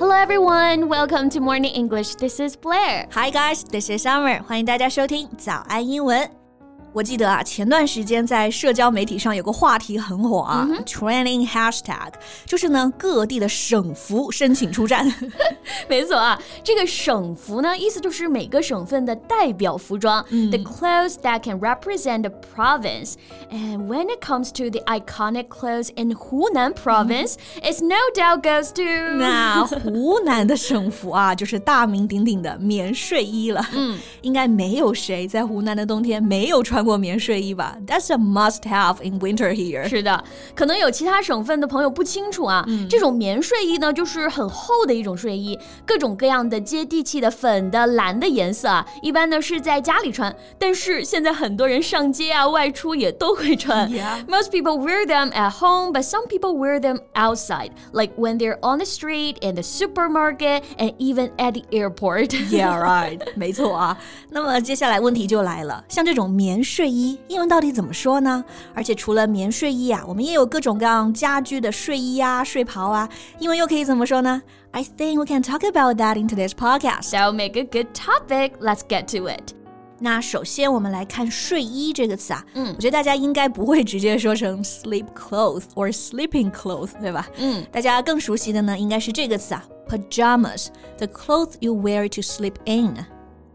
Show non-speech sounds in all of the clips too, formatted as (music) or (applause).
Hello everyone, welcome to Morning English. This is Blair. Hi guys, this is Summer. 欢迎大家收听早安英文。 我记得啊，前段时间在社交媒体上有个话题很火啊、嗯、，trending hashtag，就是呢各地的省服申请出战。没错啊，这个省服呢，意思就是每个省份的代表服装、嗯、，the clothes (laughs) that can represent a province. And when it comes to the iconic clothes in Hunan province, it no doubt goes to (laughs) 那湖南的省服啊，就是大名鼎鼎的棉睡衣了。嗯，应该没有谁在湖南的冬天没有穿。 穿过棉睡衣吧？That's a must have in winter here。是的，可能有其他省份的朋友不清楚啊。嗯、这种棉睡衣呢，就是很厚的一种睡衣，各种各样的接地气的粉的、蓝的颜色啊，一般呢是在家里穿，但是现在很多人上街啊、外出也都会穿。 Yeah. Most (laughs) people wear them at home, but some people wear them outside, like when they're on the street, in the supermarket, and even at the airport. Yeah, right. 没错啊。那么接下来问题就来了，像这种棉 睡衣，英文到底怎么说呢？而且除了棉睡衣啊，我们也有各种各样家居的睡衣啊、睡袍啊，英文又可以怎么说呢？I think we can talk about that in today's podcast. So make a good topic. Let's get to it. 那首先我们来看睡衣这个词啊，嗯，我觉得大家应该不会直接说成 sleep clothes or sleeping clothes，对吧？嗯，大家更熟悉的呢应该是这个词啊，pajamas，the clothes you wear to sleep in。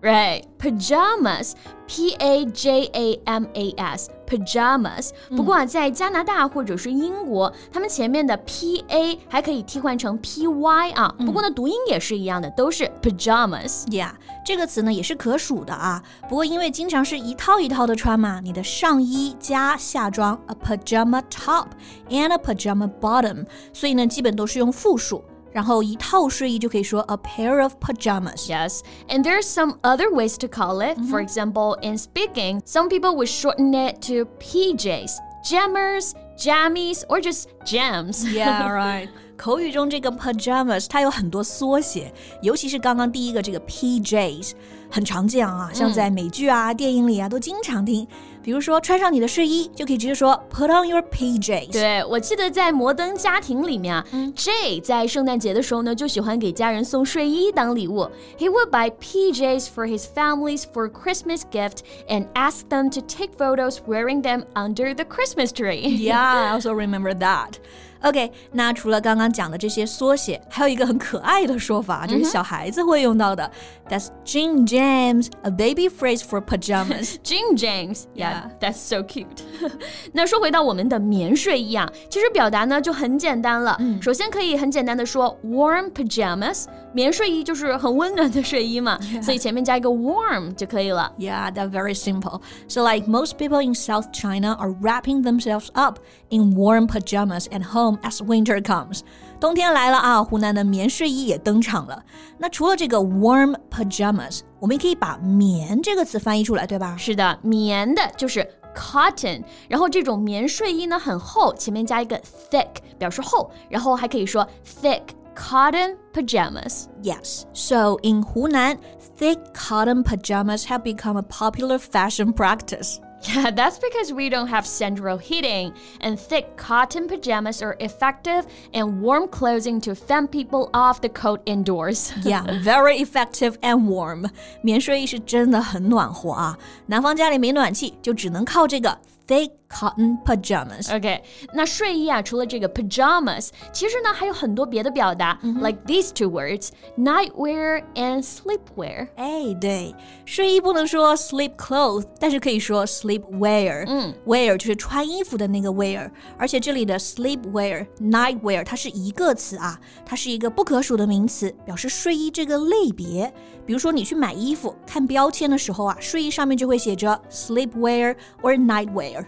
Right, pajamas, P A J A M A S, pajamas。不过啊，在加拿大或者是英国，他们前面的 P A 还可以替换成 P Y 啊。不过呢，读音也是一样的，都是 pajamas。 Yeah，这个词呢也是可数的啊。不过因为经常是一套一套的穿嘛，你的上衣加下装 a pajama top and a pajama bottom，所以呢基本都是用复数。 然后一套睡衣就可以说 a pair of pajamas. Yes, and there's some other ways to call it. For example, in speaking, some people would shorten it to PJs, jammers, jammies, or just jams. (laughs) Yeah, (laughs) right. 口语中这个 pajamas 它有很多缩写，尤其是刚刚第一个这个 PJs 很常见啊，像在美剧啊、电影里啊都经常听。 比如说穿上你的睡衣，就可以直接说 put on your PJs。对，我记得在《摩登家庭》里面啊、嗯、，Jay 在圣诞节的时候呢，就喜欢给家人送睡衣当礼物。He would buy PJs for his families for Christmas gift and ask them to take photos wearing them under the Christmas tree. (laughs) Yeah, I also remember that. OK，那除了刚刚讲的这些缩写，还有一个很可爱的说法，就是小孩子会用到的。That's jim-jams, a baby phrase for pajamas. (laughs) jim-jams, yeah, Yeah. that's so cute. (laughs) 那说回到我们的棉睡衣啊，其实表达呢就很简单了。首先可以很简单的说 warm pajamas，棉睡衣就是很温暖的睡衣嘛所(laughs) 以前面加一个 warm 就可以了。 Yeah, that's very simple. So, like most people in South China are wrapping themselves up in warm pajamas at home as winter comes. 冬天来了啊，湖南的棉睡衣也登场了。那除了这个 warm pajamas，我们也可以把“棉”这个词翻译出来，对吧？是的，棉的就是 cotton，然后这种棉睡衣呢很厚，前面加一个 thick 表示厚，然后还可以说 thick cotton pajamas。Yes. So in Hunan, thick cotton pajamas have become a popular fashion practice. Yeah, (laughs) that's because we don't have central heating, and thick cotton pajamas are effective and warm clothing to fend people off the cold indoors. (laughs) Yeah, very effective and warm. 棉睡衣是真的很暖和啊。南方家里没暖气，就只能靠这个 thick cotton pajamas. OK，那睡衣啊，除了这个 pajamas，其实呢还有很多别的表达、l i k e these two words, nightwear and sleepwear。哎，对，睡衣不能说 sleep clothes，但是可以说 sleep wear。嗯，wear 就是穿衣服的那个 wear，而且这里的 sleep wear、night wear 它是一个词啊，它是一个不可数的名词，表示睡衣这个类别。比如说你去买衣服，看标签的时候啊，睡衣上面就会写着 sleep wear or night wear。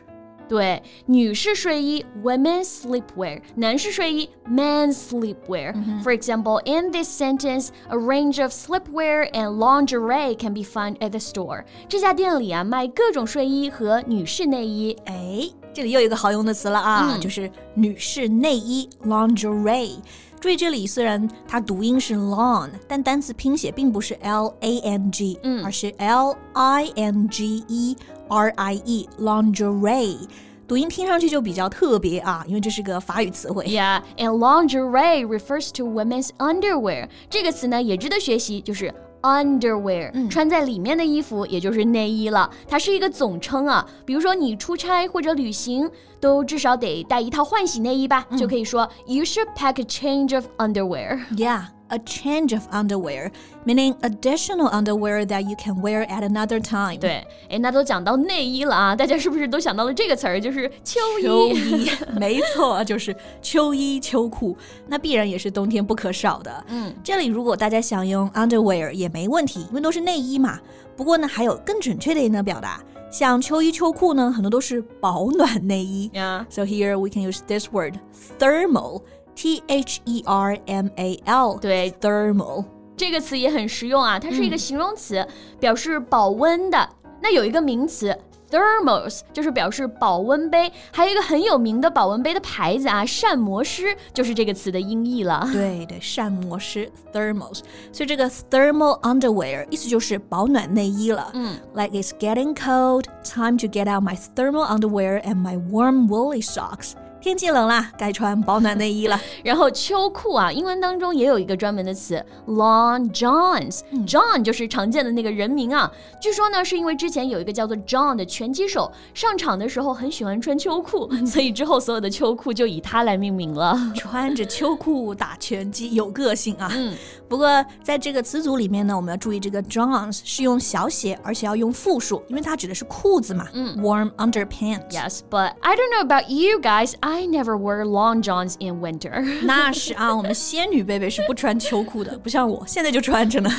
对，女士睡衣 women's sleepwear，男士睡衣 men's sleepwear。For example, in this sentence, a range of sleepwear and lingerie can be found at the store。这家店里啊，卖各种睡衣和女士内衣。哎， 这里又有一个好用的词了啊，就是女士内衣 lingerie。注意这里虽然它读音是 long，但单词拼写并不是 l a n g，而是 l i n g e r i e lingerie。读音听上去就比较特别啊，因为这是个法语词汇。Yeah, and lingerie refers to women's underwear. 这个词呢也值得学习，就是 underwear，、穿在里面的衣服，也就是内衣了。它是一个总称啊。比如说你出差或者旅行，都至少得带一套换洗内衣吧，就可以说 You should pack a change of underwear. Yeah. A change of underwear, meaning additional underwear that you can wear at another time. 对，哎，那都讲到内衣了啊，大家是不是都想到了这个词儿，就是秋衣？秋衣，没错，就是秋衣秋裤，那必然也是冬天不可少的。嗯，这里如果大家想用 (laughs) underwear 也没问题，因为都是内衣嘛。不过呢，还有更准确的一个表达，像秋衣秋裤呢，很多都是保暖内衣。 Yeah. So here we can use this word thermal. T H E R M A L，对，thermal 这个词也很实用啊，它是一个形容词，表示保温的。那有一个名词 thermos，就是表示保温杯。还有一个很有名的保温杯的牌子啊，膳魔师就是这个词的音译了。对对，膳魔师 thermos，所以这个 thermal underwear 意思就是保暖内衣了。嗯，like it's getting cold, time to get out my thermal underwear and my warm woolly socks. 天气冷啦，该穿保暖内衣了。(laughs) 然后秋裤啊，英文当中也有一个专门的词 Long Johns。John 就是常见的那个人名啊。据说呢，是因为之前有一个叫做 John 的拳击手上场的时候很喜欢穿秋裤，所以之后所有的秋裤就以他来命名了。穿着秋裤打拳击，有个性啊。嗯，不过在这个词组里面呢，我们要注意这个 Johns 是用小写，而且要用复数，因为它指的是裤子嘛。嗯，warm underpants。Yes, but I don't know about you guys. I never wear long johns in winter. (laughs) 那是啊，我们仙女贝贝是不穿秋裤的，不像我现在就穿着呢。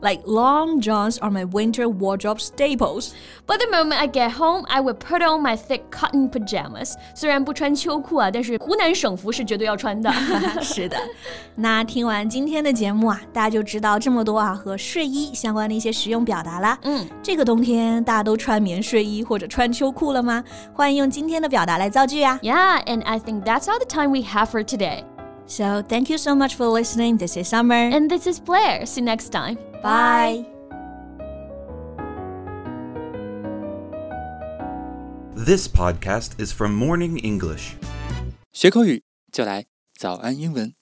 like (laughs) long johns are my winter wardrobe staples. But the moment I get home, I would put on my thick cotton pajamas. 虽然不穿秋裤啊，但是湖南省服是绝对要穿的。是的，那听完今天的节目啊，大家就知道这么多啊和睡衣相关的一些实用表达啦。嗯，这个冬天大家都穿棉睡衣或者穿秋裤了吗？欢迎用今天的表达来造句啊。 (laughs) Yeah, and I think that's all the time we have for today. So thank you so much for listening. This is Summer. And this is Blair. See you next time. Bye. This podcast is from Morning English. 学口语就来早安英文。